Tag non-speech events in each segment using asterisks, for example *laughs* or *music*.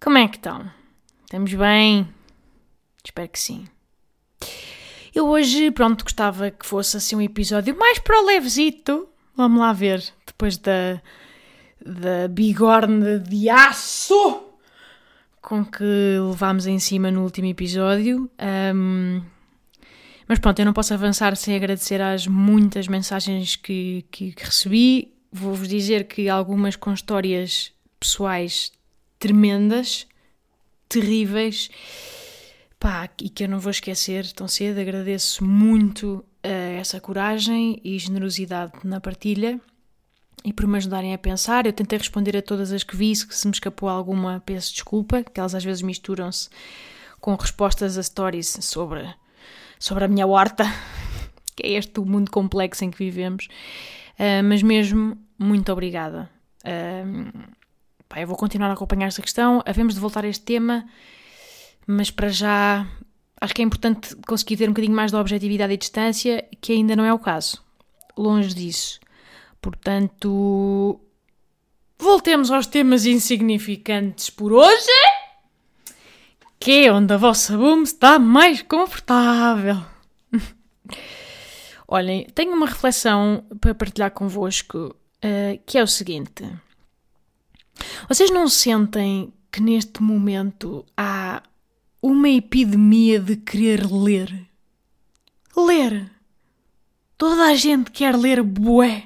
Como é que estão? Estamos bem? Espero que sim. Eu hoje, pronto, gostava que fosse assim um episódio mais para o levezito. Vamos lá ver, depois da, da bigorne de aço com que levámos em cima no último episódio. Um, mas pronto, eu não posso avançar sem agradecer às muitas mensagens que, que, que recebi. Vou-vos dizer que algumas com histórias pessoais tremendas, terríveis, pá, e que eu não vou esquecer tão cedo. Agradeço muito uh, essa coragem e generosidade na partilha e por me ajudarem a pensar. Eu tentei responder a todas as que vi, se me escapou alguma, peço desculpa, que elas às vezes misturam-se com respostas a stories sobre, sobre a minha horta, *laughs* que é este o mundo complexo em que vivemos. Uh, mas mesmo, muito obrigada. Uh, pá, eu vou continuar a acompanhar esta questão. Havemos de voltar a este tema, mas para já acho que é importante conseguir ter um bocadinho mais de objetividade e distância, que ainda não é o caso. Longe disso. Portanto, voltemos aos temas insignificantes por hoje, que é onde a vossa boom está mais confortável. *laughs* Olhem, tenho uma reflexão para partilhar convosco, uh, que é o seguinte. Vocês não sentem que neste momento há uma epidemia de querer ler? Ler! Toda a gente quer ler bué!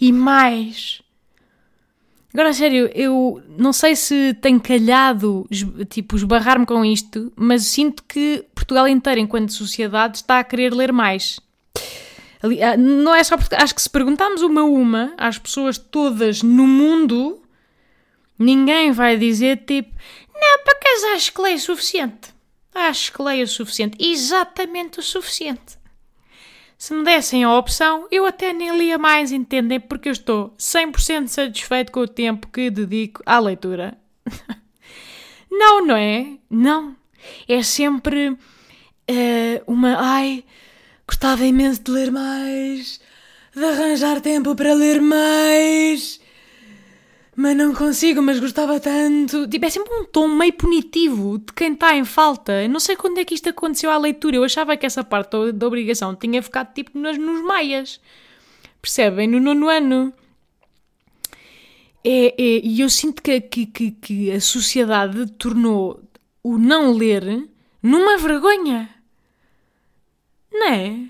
E mais! Agora, sério, eu não sei se tenho calhado, tipo, esbarrar-me com isto, mas sinto que Portugal inteiro, enquanto sociedade, está a querer ler mais. Não é só porque acho que se perguntarmos uma a uma às pessoas todas no mundo, ninguém vai dizer tipo, não, para acaso acho que leio o suficiente. Acho que leio o suficiente. Exatamente o suficiente. Se me dessem a opção, eu até nem lia mais, entendem? Porque eu estou 100% satisfeito com o tempo que dedico à leitura. *laughs* não, não é? Não. É sempre uh, uma. Ai, gostava imenso de ler mais, de arranjar tempo para ler mais mas não consigo, mas gostava tanto. Tipo, é sempre um tom meio punitivo de quem está em falta. Eu não sei quando é que isto aconteceu à leitura. Eu achava que essa parte da obrigação tinha ficado tipo nos, nos maias. Percebem? No nono ano. É, é, e eu sinto que, que, que, que a sociedade tornou o não ler numa vergonha. Não é?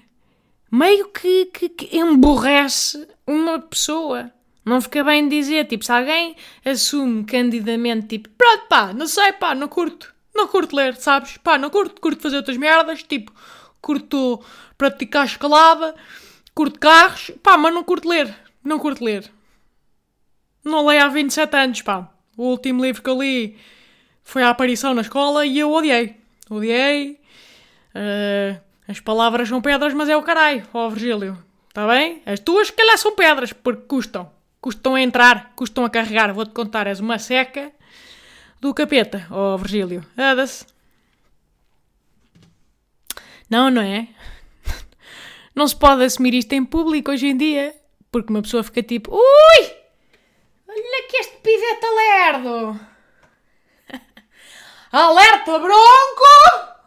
Meio que, que, que emborrece uma pessoa. Não fica bem dizer, tipo, se alguém assume candidamente, tipo, pronto, pá, não sei, pá, não curto, não curto ler, sabes? Pá, não curto, curto fazer outras merdas, tipo, curto praticar escalada, curto carros, pá, mas não curto ler, não curto ler. Não leio há 27 anos, pá. O último livro que eu li foi a aparição na escola e eu odiei. Odiei. Uh, as palavras são pedras, mas é o caralho, ó Virgílio. Está bem? As tuas, se calhar, são pedras, porque custam custam a entrar, custam a carregar. Vou-te contar, és uma seca do capeta, ó oh, Virgílio. Ada-se. Não, não é? Não se pode assumir isto em público hoje em dia, porque uma pessoa fica tipo, ui, olha que este pivete lerdo. *laughs* Alerta bronco!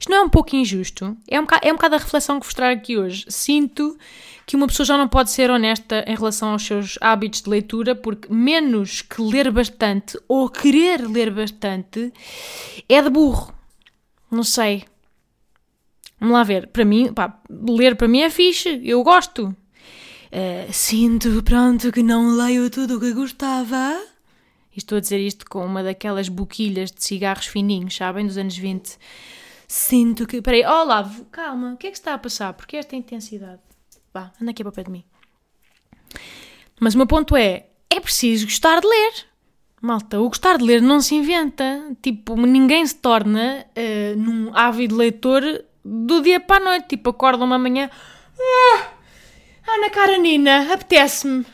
Isto não é um pouco injusto? É um bocado, é um bocado a reflexão que vos trago aqui hoje. Sinto que uma pessoa já não pode ser honesta em relação aos seus hábitos de leitura, porque menos que ler bastante ou querer ler bastante é de burro. Não sei. Vamos lá ver. Para mim, pá, ler para mim é fixe. Eu gosto. Uh, sinto, pronto, que não leio tudo o que gostava. E estou a dizer isto com uma daquelas boquilhas de cigarros fininhos, sabem, dos anos 20. Sinto que. Peraí, olá, calma, o que é que está a passar? Porque esta intensidade? Vá, anda aqui para o pé de mim. Mas o meu ponto é: é preciso gostar de ler. Malta, o gostar de ler não se inventa. Tipo, ninguém se torna uh, num ávido leitor do dia para a noite. Tipo, acorda uma manhã. Ah, Ana Karanina, apetece-me.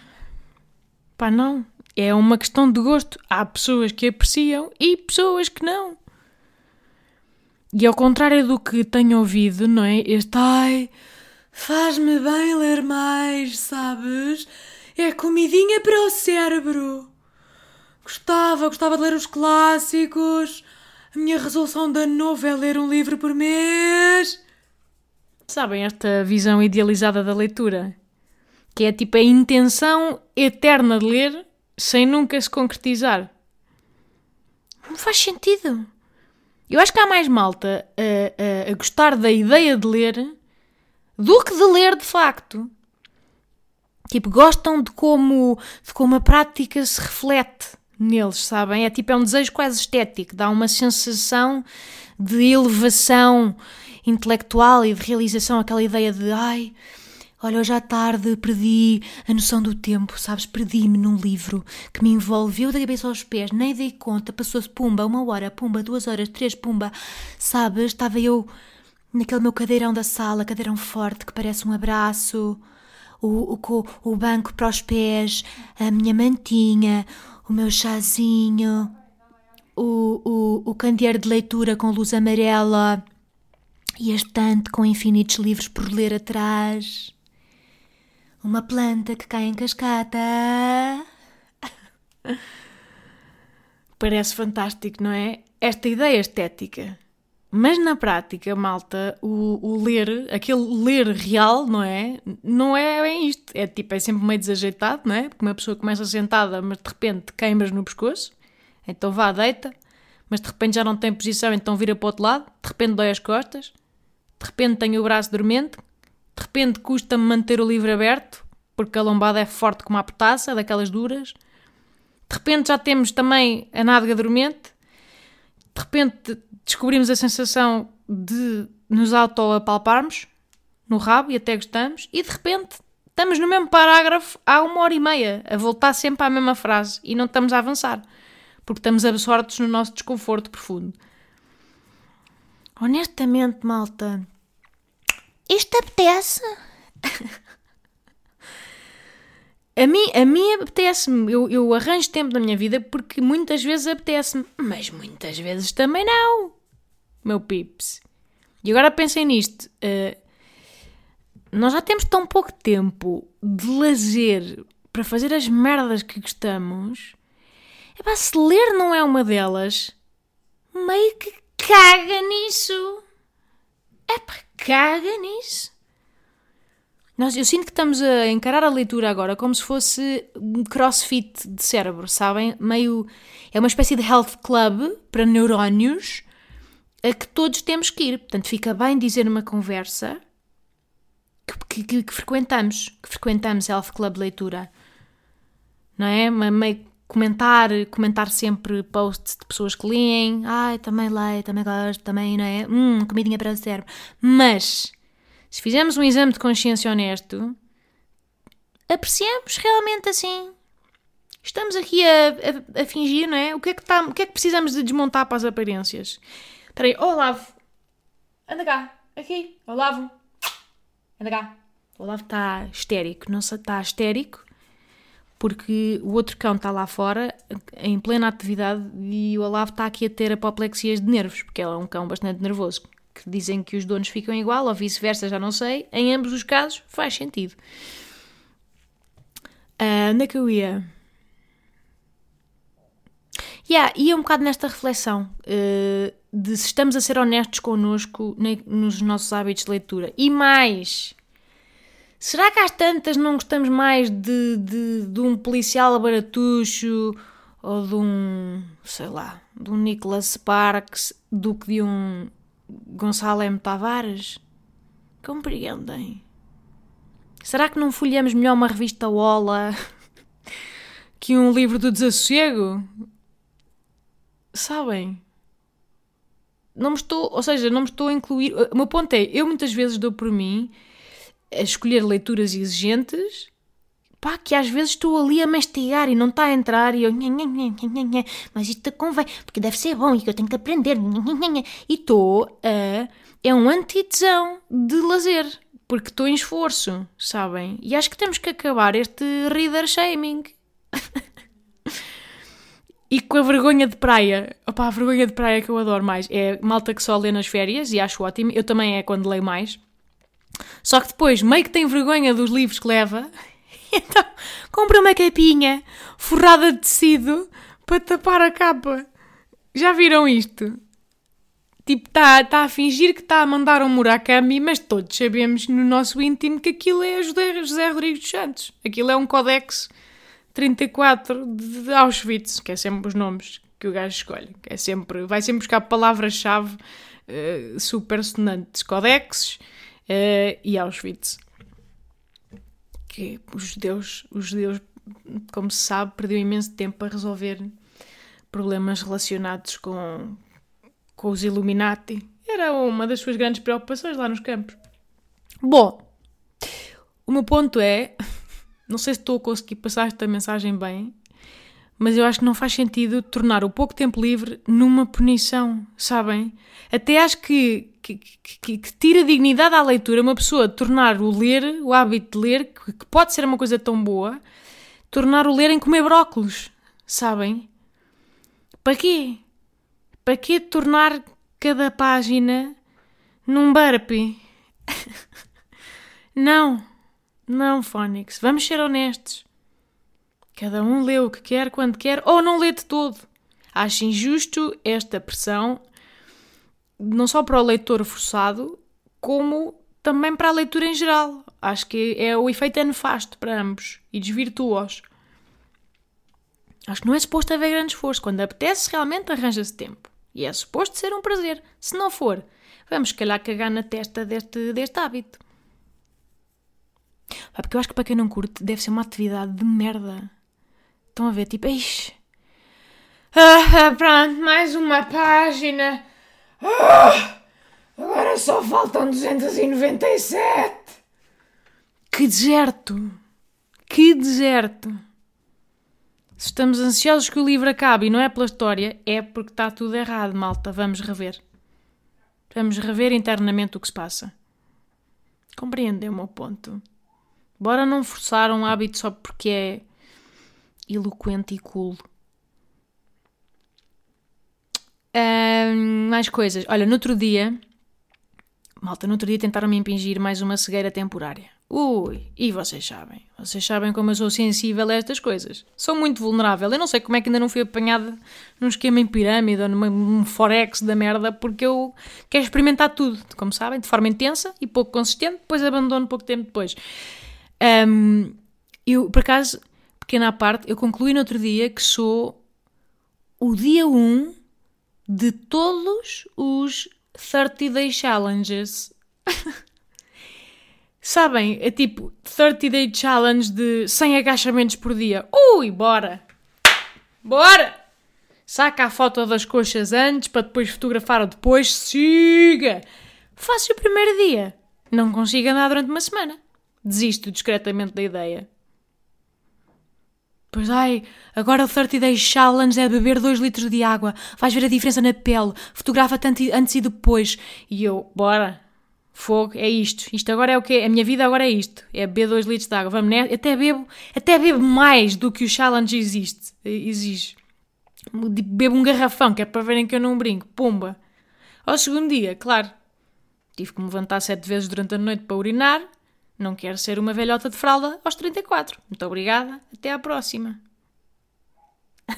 Pá, não. É uma questão de gosto. Há pessoas que apreciam e pessoas que não. E ao contrário do que tenho ouvido, não é? Este ai, faz-me bem ler mais, sabes? É comidinha para o cérebro. Gostava, gostava de ler os clássicos. A minha resolução de ano novo é ler um livro por mês. Sabem esta visão idealizada da leitura? Que é tipo a intenção eterna de ler sem nunca se concretizar. Não faz sentido. Eu acho que há mais malta a, a, a gostar da ideia de ler do que de ler de facto. Tipo, gostam de como, de como a prática se reflete neles, sabem? É tipo, é um desejo quase estético, dá uma sensação de elevação intelectual e de realização, aquela ideia de ai, olha, hoje à tarde perdi a noção do tempo, sabes? Perdi-me num livro que me envolveu da cabeça aos pés, nem dei conta, passou-se pumba, uma hora, pumba, duas horas, três, pumba, sabes? Estava eu naquele meu cadeirão da sala, cadeirão forte que parece um abraço. O, o, o banco para os pés, a minha mantinha, o meu chazinho, o, o, o candeeiro de leitura com luz amarela e a estante com infinitos livros por ler atrás. Uma planta que cai em cascata. *laughs* Parece fantástico, não é? Esta ideia estética. Mas na prática, malta, o, o, ler, aquele ler real, não é? Não é bem isto. É tipo, é sempre meio desajeitado, não é? Porque uma pessoa começa sentada, mas de repente queimas no pescoço. Então vá, deita. Mas de repente já não tem posição, então vira para o outro lado. De repente dói as costas de repente tenho o braço dormente, de repente custa-me manter o livro aberto, porque a lombada é forte como a petaça, daquelas duras. De repente já temos também a nádega dormente. De repente descobrimos a sensação de nos auto-apalparmos no rabo e até gostamos. E de repente estamos no mesmo parágrafo há uma hora e meia, a voltar sempre à mesma frase e não estamos a avançar, porque estamos absortos no nosso desconforto profundo. Honestamente, malta, isto apetece? *laughs* a mim, a mim apetece-me. Eu, eu arranjo tempo na minha vida porque muitas vezes apetece-me, mas muitas vezes também não, meu pips. E agora pensem nisto. Uh, nós já temos tão pouco tempo de lazer para fazer as merdas que gostamos. É para se ler não é uma delas, meio que caga nisso. É caga nisso. Nós, eu sinto que estamos a encarar a leitura agora como se fosse um crossfit de cérebro, sabem? Meio. É uma espécie de health club para neurónios a que todos temos que ir. Portanto, fica bem dizer numa conversa que, que, que frequentamos, que frequentamos health club leitura. Não é? Meio comentar, comentar sempre posts de pessoas que leem, ai, também leio, também gosto, também, não é? Hum, comidinha para o cérebro. Mas, se fizermos um exame de consciência honesto, apreciamos realmente assim. Estamos aqui a, a, a fingir, não é? O que é que, tá, o que é que precisamos de desmontar para as aparências? Espera aí, Olavo, anda cá, aqui, Olavo, anda cá. O Olavo está histérico, não está histérico, porque o outro cão está lá fora, em plena atividade, e o Olavo está aqui a ter apoplexias de nervos, porque ele é um cão bastante nervoso. Que dizem que os donos ficam igual, ou vice-versa, já não sei. Em ambos os casos, faz sentido. Uh, onde é que eu ia? Yeah, ia um bocado nesta reflexão uh, de se estamos a ser honestos connosco nos nossos hábitos de leitura. E mais, Será que às tantas não gostamos mais de, de, de um policial baratucho ou de um, sei lá, de um Nicholas Sparks do que de um Gonçalo M. Tavares? Compreendem? Será que não folheamos melhor uma revista Ola *laughs* que um livro do desassossego? Sabem? Não me estou, ou seja, não me estou a incluir. O meu ponto é, eu muitas vezes dou por mim a escolher leituras exigentes pá, que às vezes estou ali a mastigar e não está a entrar e eu, mas isto convém, porque deve ser bom e que eu tenho que aprender, e estou a. É um antitesão de lazer, porque estou em esforço, sabem? E acho que temos que acabar este reader shaming. *laughs* E com a vergonha de praia, opá, a vergonha de praia que eu adoro mais é malta que só lê nas férias e acho ótimo. Eu também é quando leio mais. Só que depois meio que tem vergonha dos livros que leva, *laughs* então compra uma capinha forrada de tecido para tapar a capa. Já viram isto? Tipo, está tá a fingir que está a mandar um Murakami, mas todos sabemos no nosso íntimo que aquilo é José, José Rodrigues dos Santos. Aquilo é um codex 34 de Auschwitz, que é sempre os nomes que o gajo escolhe. É sempre, vai sempre buscar palavras-chave uh, super sonantes. Codexes uh, e Auschwitz. Que os judeus, os judeus, como se sabe, perderam imenso tempo a resolver problemas relacionados com, com os Illuminati. Era uma das suas grandes preocupações lá nos campos. Bom, o meu ponto é *laughs* não sei se estou a conseguir passar esta mensagem bem, mas eu acho que não faz sentido tornar o pouco tempo livre numa punição, sabem? Até acho que, que, que, que tira dignidade à leitura uma pessoa tornar o ler, o hábito de ler, que, que pode ser uma coisa tão boa, tornar o ler em comer brócolos, sabem? Para quê? Para quê tornar cada página num burpee? *laughs* não. Não, Fónix, vamos ser honestos. Cada um lê o que quer, quando quer, ou não lê de todo. Acho injusto esta pressão, não só para o leitor forçado, como também para a leitura em geral. Acho que é o efeito é nefasto para ambos e desvirtuoso. Acho que não é suposto haver grande esforço. Quando apetece, realmente arranja-se tempo. E é suposto ser um prazer. Se não for, vamos, se calhar, cagar na testa deste, deste hábito. Porque eu acho que para quem não curte deve ser uma atividade de merda. Estão a ver, tipo, eixe. Ah, pronto, mais uma página. Ah, agora só faltam 297. Que deserto! Que deserto! Se estamos ansiosos que o livro acabe e não é pela história, é porque está tudo errado, malta. Vamos rever. Vamos rever internamente o que se passa. Compreendem o meu ponto? Bora não forçar um hábito só porque é eloquente e cool. Um, mais coisas. Olha, no outro dia, malta, no outro dia tentaram me impingir mais uma cegueira temporária. Ui, e vocês sabem, vocês sabem como eu sou sensível a estas coisas. Sou muito vulnerável. Eu não sei como é que ainda não fui apanhada num esquema em pirâmide ou num forex da merda, porque eu quero experimentar tudo, como sabem, de forma intensa e pouco consistente, depois abandono pouco tempo depois. Um, eu, por acaso, pequena parte, eu concluí no outro dia que sou o dia 1 de todos os 30 Day Challenges. *laughs* Sabem? É tipo 30 Day Challenge de 100 agachamentos por dia. Ui, bora! Bora! Saca a foto das coxas antes para depois fotografar depois. Siga! Faço o primeiro dia. Não consigo andar durante uma semana. Desisto discretamente da ideia. Pois ai, agora o 30 Days Challenge é beber 2 litros de água. Vais ver a diferença na pele. Fotografa-te antes e depois. E eu, bora. Fogo, é isto. Isto agora é o quê? A minha vida agora é isto. É beber 2 litros de água. Vamos, né? Até bebo, até bebo mais do que o challenge existe, exige. Bebo um garrafão, que é para verem que eu não brinco. Pumba. Ao segundo dia, claro. Tive que me levantar sete vezes durante a noite para urinar. Não quero ser uma velhota de fralda aos 34. Muito obrigada. Até à próxima. *laughs*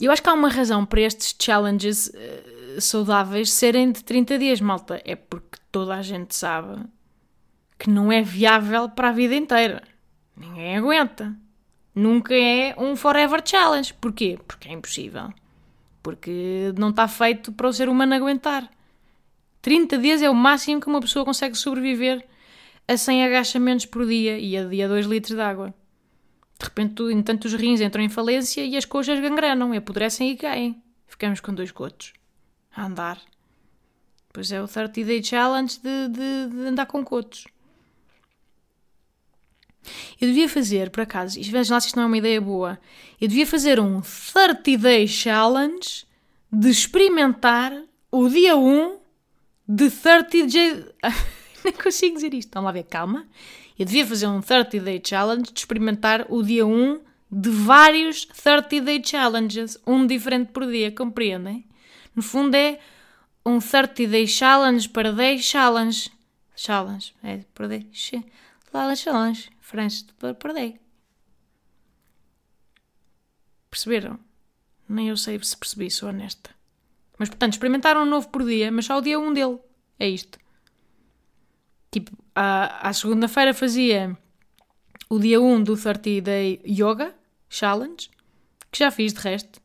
Eu acho que há uma razão para estes challenges uh, saudáveis serem de 30 dias, malta. É porque toda a gente sabe que não é viável para a vida inteira. Ninguém aguenta. Nunca é um forever challenge. Porquê? Porque é impossível. Porque não está feito para o ser humano aguentar. 30 dias é o máximo que uma pessoa consegue sobreviver a 100 agachamentos por dia e a dia 2 litros de água. De repente, entanto, os rins entram em falência e as coxas gangrenam, apodrecem e caem. Ficamos com dois cotos. A andar. Pois é o 30 Day Challenge de, de, de andar com cotos. Eu devia fazer, por acaso, e vejam lá se isto não é uma ideia boa, eu devia fazer um 30 Day Challenge de experimentar o dia 1 de 30 Day. *laughs* Nem consigo dizer isto. Vamos lá ver, calma. Eu devia fazer um 30 Day Challenge de experimentar o dia 1 de vários 30 Day Challenges, um diferente por dia, compreendem? No fundo é um 30 Day Challenge para Day Challenge. Challenge, é, para Day. Challenge, challenge. French, para. Perceberam? Nem eu sei se percebi, sou honesta. Mas, portanto, experimentaram um novo por dia, mas só o dia 1 dele. É isto. Tipo, à, à segunda-feira fazia o dia 1 do 30 Day Yoga Challenge, que já fiz de resto.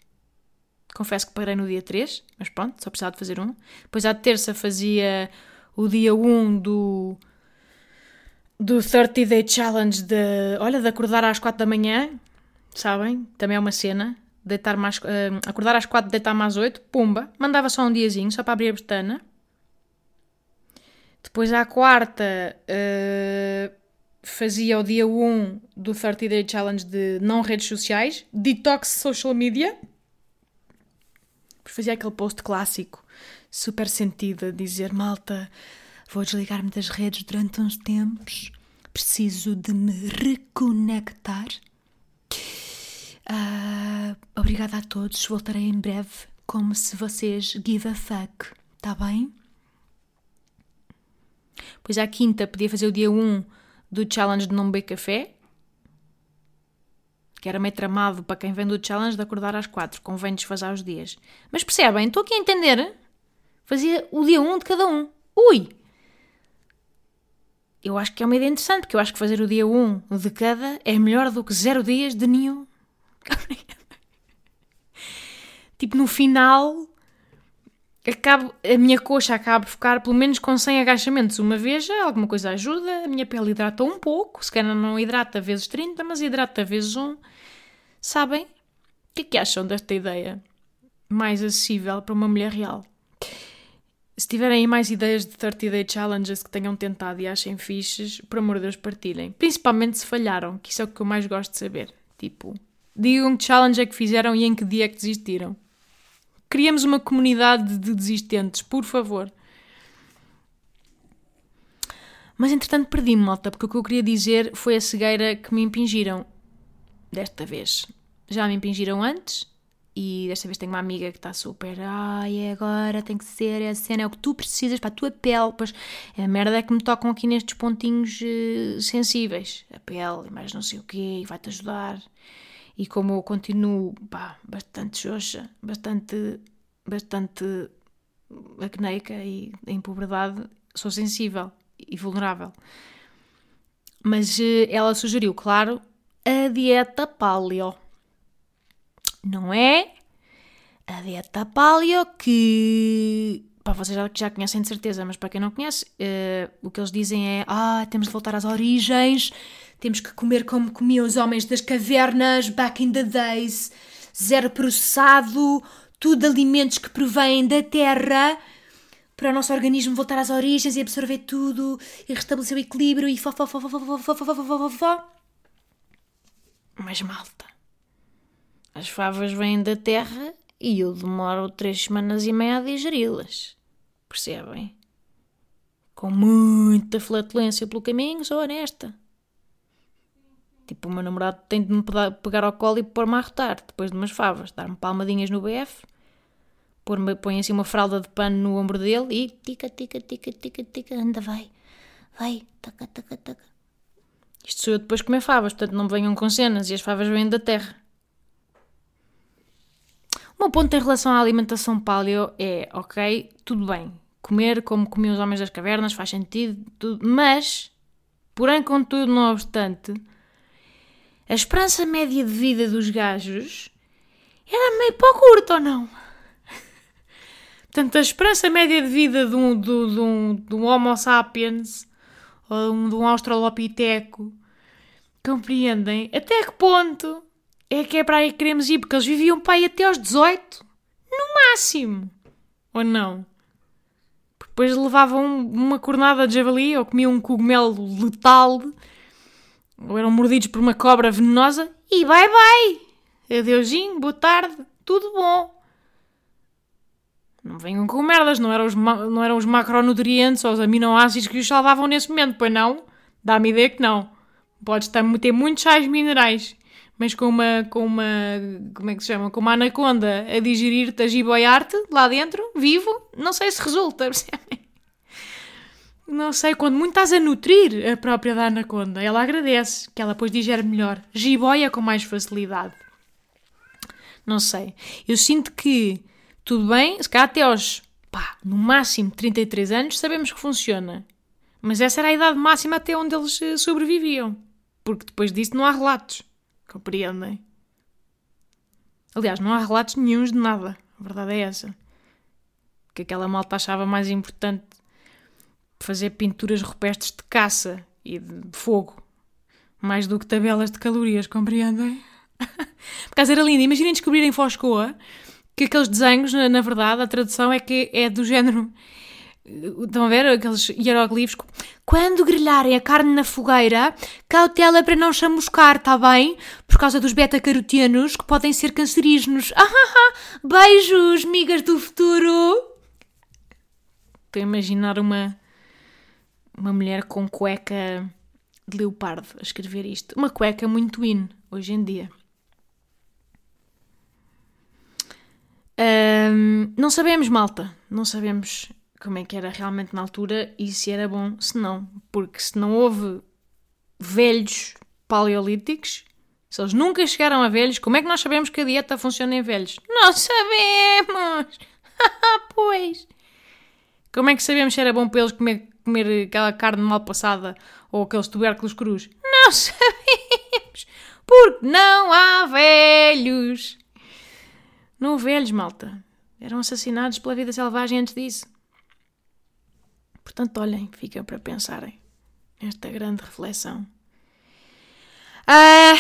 Confesso que parei no dia 3, mas pronto, só precisava de fazer um. Depois à terça fazia o dia 1 do do 30 Day Challenge de, olha, de acordar às 4 da manhã, sabem? Também é uma cena. Deitar mais, uh, acordar às 4, deitar mais 8, pumba. Mandava só um diazinho, só para abrir a pestana. Depois à quarta uh, fazia o dia 1 do 30 Day Challenge de não redes sociais, detox social media. Fazia aquele post clássico, super sentido, a dizer: Malta, vou desligar-me das redes durante uns tempos, preciso de me reconectar. Uh, obrigada a todos, voltarei em breve, como se vocês give a fuck, tá bem? Pois à quinta podia fazer o dia 1 do challenge de não beber café, que era meio tramado para quem vem do challenge de acordar às 4, convém desfasar os dias. Mas percebem, estou aqui a entender. Fazia o dia 1 de cada um. Ui! Eu acho que é uma ideia interessante, porque eu acho que fazer o dia 1 de cada é melhor do que zero dias de nenhum. *laughs* tipo, no final, acabo, a minha coxa acaba por ficar pelo menos com 100 agachamentos uma vez, alguma coisa ajuda, a minha pele hidrata um pouco, se calhar não hidrata vezes 30, mas hidrata vezes 1. Sabem? O que é que acham desta ideia? Mais acessível para uma mulher real. Se tiverem mais ideias de 30 Day Challenges que tenham tentado e achem fixes, por amor de Deus, partilhem. Principalmente se falharam, que isso é o que eu mais gosto de saber. Tipo, digam que challenge é que fizeram e em que dia é que desistiram. Criamos uma comunidade de desistentes, por favor. Mas entretanto perdi-me, malta, porque o que eu queria dizer foi a cegueira que me impingiram. Desta vez. Já me impingiram antes e desta vez tenho uma amiga que está super. Ai, agora tem que ser, é a cena, é o que tu precisas para a tua pele. Pois a merda é que me tocam aqui nestes pontinhos uh, sensíveis. A pele e mais não sei o quê, e vai-te ajudar. E como eu continuo pá, bastante xoxa, bastante, bastante acneica e em puberdade, sou sensível e vulnerável. Mas eh, ela sugeriu, claro, a dieta paleo. Não é a dieta paleo que pá, vocês já, já conhecem de certeza, mas para quem não conhece, uh, o que eles dizem é: ah, temos de voltar às origens, temos que comer como comiam os homens das cavernas back in the days, zero processado, tudo alimentos que provêm da terra, para o nosso organismo voltar às origens e absorver tudo e restabelecer o equilíbrio e fó, fó, fó, fó, fó, fó, fó, fó, fó. Mas malta, as favas vêm da terra e eu demoro três semanas e meia a digeri-las. Percebem? Com muita flatulência pelo caminho, sou honesta. Tipo, o meu namorado tem de me pegar ao colo e pôr-me a arrotar, depois de umas favas, dar-me palmadinhas no BF, pôr-me, põe assim uma fralda de pano no ombro dele e tica, tica, tica, tica, tica, anda, vai, vai, taca, taca, taca. Isto sou eu depois de comer favas, portanto não venham com cenas e as favas vêm da terra. O meu ponto em relação à alimentação paleo é, ok, tudo bem, comer como comiam os homens das cavernas faz sentido, tudo, mas, porém, contudo, não obstante, a esperança média de vida dos gajos era meio para curto ou não? Portanto, a esperança média de vida de um, de, de um, de um Homo sapiens ou de um Australopiteco, compreendem até que ponto é que é para aí que queremos ir? Porque eles viviam para aí até aos 18, no máximo, ou não? Depois levavam uma cornada de javali ou comiam um cogumelo letal ou eram mordidos por uma cobra venenosa e bye bye. Adeusinho, boa tarde, tudo bom. Não venham com merdas, não eram os, não eram os macronutrientes ou os aminoácidos que os salvavam nesse momento, pois não? Dá-me ideia que não. Podes ter muitos sais minerais, mas com uma, com uma, como é que se chama? Com uma anaconda a digerir-te, a giboiar-te lá dentro, vivo, não sei se resulta, *laughs* percebem? Não sei, quando muito estás a nutrir a própria da anaconda, ela agradece, que ela depois digere melhor, jiboia com mais facilidade. Não sei. Eu sinto que tudo bem, se calhar até aos, pá, no máximo 33 anos sabemos que funciona. Mas essa era a idade máxima até onde eles eh, sobreviviam. Porque depois disso não há relatos. Compreendem? Aliás, não há relatos nenhums de nada. A verdade é essa. Que aquela malta achava mais importante fazer pinturas rupestres de caça e de fogo. Mais do que tabelas de calorias, compreendem? *laughs* Por acaso era lindo. Imaginem descobrirem Foscoa que aqueles desenhos, na, na verdade, a tradução é que é do género. Estão a ver aqueles hieroglifos? Quando grelharem a carne na fogueira, cautela para não chamuscar, está bem? Por causa dos beta-carotenos que podem ser cancerígenos. *laughs* Ah, beijos, migas do futuro! Estou a imaginar uma, uma mulher com cueca de leopardo a escrever isto. Uma cueca muito in, hoje em dia. Um, não sabemos, malta. Não sabemos como é que era realmente na altura e se era bom, se não. Porque se não houve velhos paleolíticos, se eles nunca chegaram a velhos, como é que nós sabemos que a dieta funciona em velhos? Não sabemos! *laughs* pois! Como é que sabemos se era bom para eles comer, comer aquela carne mal passada ou aqueles tubérculos crus? Não *laughs* sabemos! Porque não há velhos! Não velhos, malta. Eram assassinados pela vida selvagem antes disso. Portanto, olhem, fica para pensarem esta grande reflexão. Ah,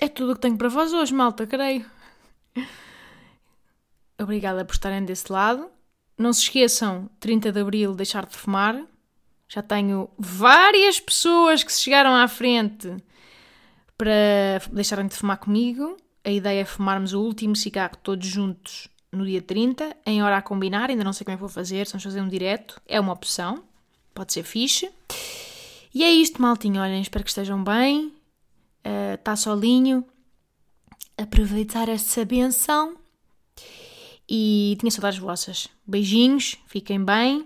é tudo o que tenho para vós hoje, malta, creio. Obrigada por estarem desse lado. Não se esqueçam, 30 de Abril, deixar de fumar. Já tenho várias pessoas que se chegaram à frente para deixarem de fumar comigo. A ideia é fumarmos o último cigarro todos juntos no dia 30, em hora a combinar, ainda não sei como é que vou fazer, se vamos fazer um direto, é uma opção, pode ser fixe. E é isto, maltinho, olhem, espero que estejam bem, está uh, solinho, aproveitar essa benção e tinha saudades vossas. Beijinhos, fiquem bem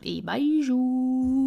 e beijo!